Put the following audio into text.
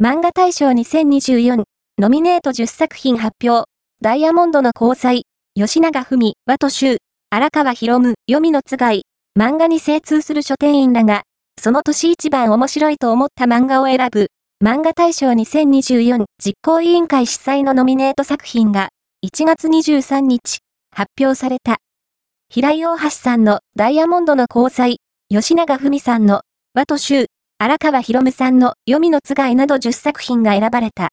漫画大賞2024ノミネート10作品発表。ダイヤモンドの交際、吉永文、和と修、荒川博夢、読みのつがい、漫画に精通する書店員らが、その年一番面白いと思った漫画を選ぶ、漫画大賞2024実行委員会主催のノミネート作品が、1月23日、発表された。平井大橋さんのダイヤモンドの交際、吉永文さんの和と修、荒川博夢さんの黄泉のつがいなど10作品が選ばれた。